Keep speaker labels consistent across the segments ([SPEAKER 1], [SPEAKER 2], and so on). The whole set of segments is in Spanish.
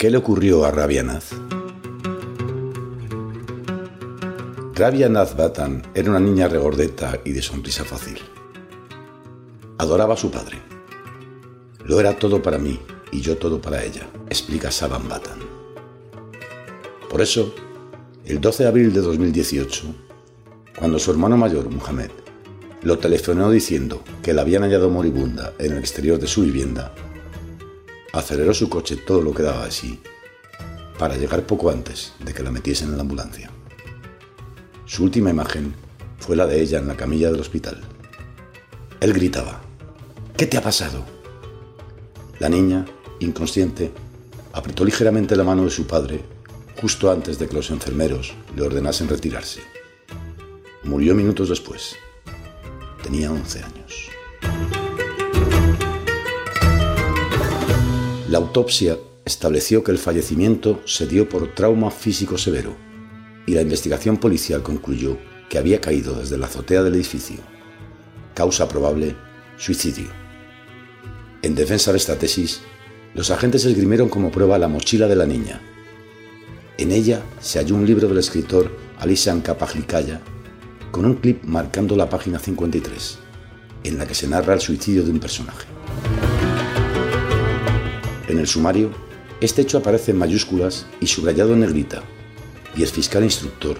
[SPEAKER 1] ¿Qué le ocurrió a Rabia Naz? Rabia Batan era una niña regordeta y de sonrisa fácil. Adoraba a su padre. Lo era todo para mí y yo todo para ella, explica Saban Batan. Por eso, el 12 de abril de 2018, cuando su hermano mayor, Muhammad, lo telefonó diciendo que la habían hallado moribunda en el exterior de su vivienda, aceleró su coche todo lo que daba de sí para llegar poco antes de que la metiesen en la ambulancia. Su última imagen fue la de ella en la camilla del hospital. Él gritaba, ¿Qué te ha pasado? La niña, inconsciente, apretó ligeramente la mano de su padre justo antes de que los enfermeros le ordenasen retirarse. Murió minutos después. Tenía 11 años. La autopsia estableció que el fallecimiento se dio por trauma físico severo y la investigación policial concluyó que había caído desde la azotea del edificio. Causa probable, suicidio. En defensa de esta tesis, los agentes esgrimieron como prueba la mochila de la niña. En ella se halló un libro del escritor Alisan Kapajlikaya con un clip marcando la página 53, en la que se narra el suicidio de un personaje. En el sumario, este hecho aparece en mayúsculas y subrayado en negrita, y el fiscal instructor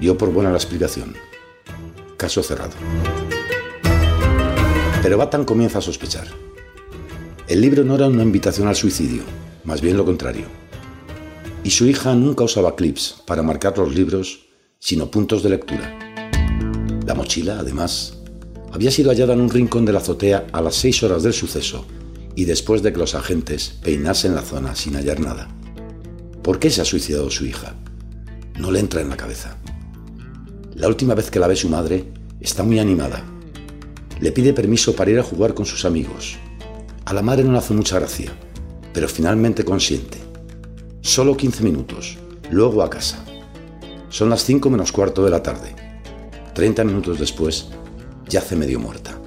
[SPEAKER 1] dio por buena la explicación. Caso cerrado. Pero Batan comienza a sospechar. El libro no era una invitación al suicidio, más bien lo contrario. Y su hija nunca usaba clips para marcar los libros, sino puntos de lectura. La mochila, además, había sido hallada en un rincón de la azotea a las seis horas del suceso y después de que los agentes peinasen la zona sin hallar nada. ¿Por qué se ha suicidado su hija? No le entra en la cabeza. La última vez que la ve su madre, está muy animada. Le pide permiso para ir a jugar con sus amigos. A la madre no le hace mucha gracia, pero finalmente consiente. Solo 15 minutos, luego a casa. Son las 5 menos cuarto de la tarde. 30 minutos después, yace medio muerta.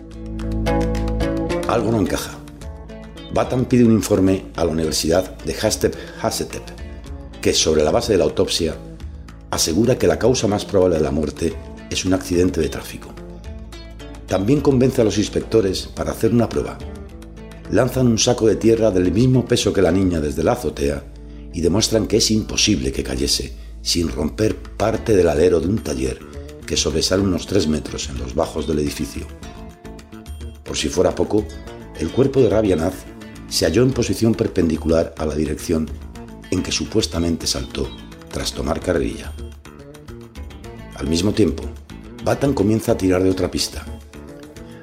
[SPEAKER 1] Algo no encaja. Batam pide un informe a la Universidad de Hastep Hasetep, que sobre la base de la autopsia asegura que la causa más probable de la muerte es un accidente de tráfico. También convence a los inspectores para hacer una prueba. Lanzan un saco de tierra del mismo peso que la niña desde la azotea y demuestran que es imposible que cayese sin romper parte del alero de un taller que sobresale unos tres metros en los bajos del edificio. Por si fuera poco, el cuerpo de Rabianaz se halló en posición perpendicular a la dirección en que supuestamente saltó tras tomar carrilla. Al mismo tiempo, Batan comienza a tirar de otra pista.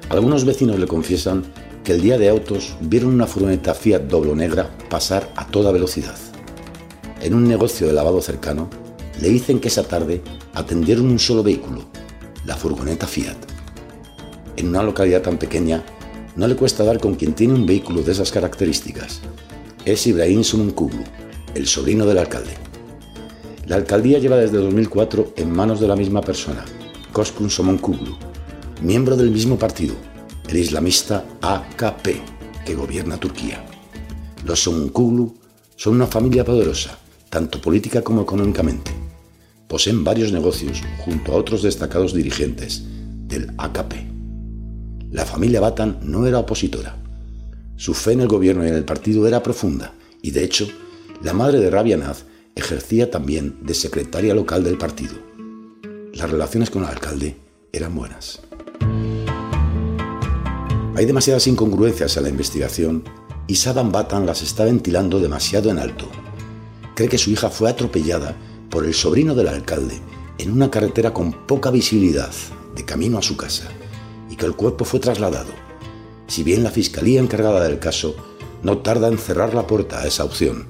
[SPEAKER 1] Algunos vecinos le confiesan que el día de autos vieron una furgoneta Fiat Doblo negra pasar a toda velocidad. En un negocio de lavado cercano, le dicen que esa tarde atendieron un solo vehículo, la furgoneta Fiat. En una localidad tan pequeña, no le cuesta dar con quien tiene un vehículo de esas características. Es Ibrahim Sumunkuglu, el sobrino del alcalde. La alcaldía lleva desde 2004 en manos de la misma persona, Koskun Somonkuglu, miembro del mismo partido, el islamista AKP, que gobierna Turquía. Los Somonkuglu son una familia poderosa, tanto política como económicamente poseen varios negocios junto a otros destacados dirigentes del AKP. La familia Batan no era opositora. Su fe en el gobierno y en el partido era profunda y de hecho la madre de Rabianaz ejercía también de secretaria local del partido. Las relaciones con el alcalde eran buenas. Hay demasiadas incongruencias en la investigación y Saddam Batan las está ventilando demasiado en alto. Cree que su hija fue atropellada por el sobrino del alcalde en una carretera con poca visibilidad de camino a su casa el cuerpo fue trasladado. Si bien la fiscalía encargada del caso no tarda en cerrar la puerta a esa opción.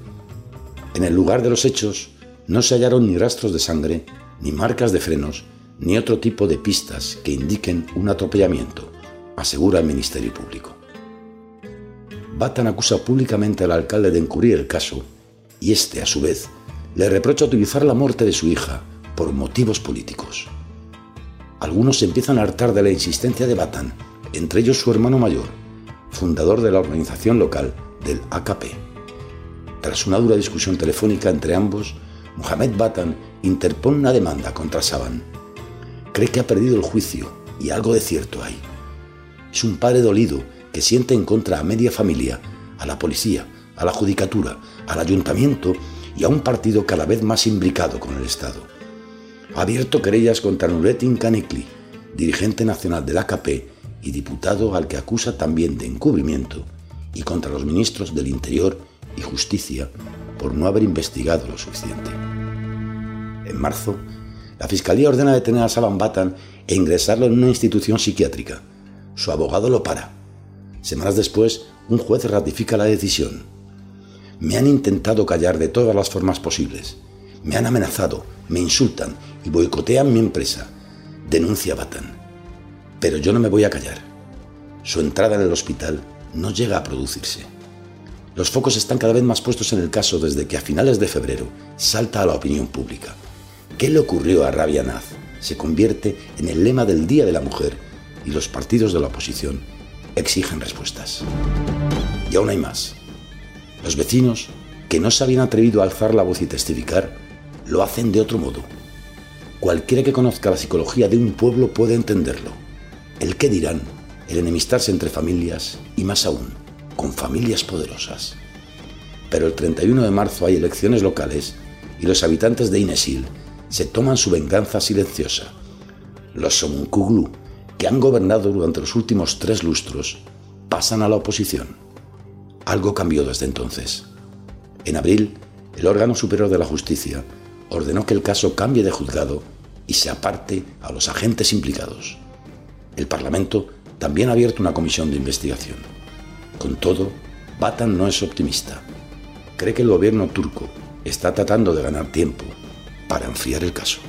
[SPEAKER 1] En el lugar de los hechos no se hallaron ni rastros de sangre, ni marcas de frenos, ni otro tipo de pistas que indiquen un atropellamiento, asegura el Ministerio Público. Batan acusa públicamente al alcalde de encubrir el caso y este, a su vez, le reprocha utilizar la muerte de su hija por motivos políticos. Algunos se empiezan a hartar de la insistencia de Batan, entre ellos su hermano mayor, fundador de la organización local del AKP. Tras una dura discusión telefónica entre ambos, Mohamed Batan interpone una demanda contra Saban. Cree que ha perdido el juicio y algo de cierto hay. Es un padre dolido que siente en contra a media familia, a la policía, a la judicatura, al ayuntamiento y a un partido cada vez más imbricado con el Estado. Ha abierto querellas contra Nuretin Canicli, dirigente nacional del AKP y diputado al que acusa también de encubrimiento, y contra los ministros del Interior y Justicia por no haber investigado lo suficiente. En marzo, la Fiscalía ordena detener a Saban Batan e ingresarlo en una institución psiquiátrica. Su abogado lo para. Semanas después, un juez ratifica la decisión. Me han intentado callar de todas las formas posibles. Me han amenazado, me insultan y boicotean mi empresa. Denuncia Batan. Pero yo no me voy a callar. Su entrada en el hospital no llega a producirse. Los focos están cada vez más puestos en el caso desde que a finales de febrero salta a la opinión pública. ¿Qué le ocurrió a Rabia Naz? Se convierte en el lema del Día de la Mujer y los partidos de la oposición exigen respuestas. Y aún hay más. Los vecinos, que no se habían atrevido a alzar la voz y testificar, lo hacen de otro modo. Cualquiera que conozca la psicología de un pueblo puede entenderlo. El qué dirán, el enemistarse entre familias y más aún, con familias poderosas. Pero el 31 de marzo hay elecciones locales y los habitantes de Inesil se toman su venganza silenciosa. Los Somunkuglu, que han gobernado durante los últimos tres lustros, pasan a la oposición. Algo cambió desde entonces. En abril, el órgano superior de la justicia ordenó que el caso cambie de juzgado y se aparte a los agentes implicados. El Parlamento también ha abierto una comisión de investigación. Con todo, Batan no es optimista. Cree que el gobierno turco está tratando de ganar tiempo para enfriar el caso.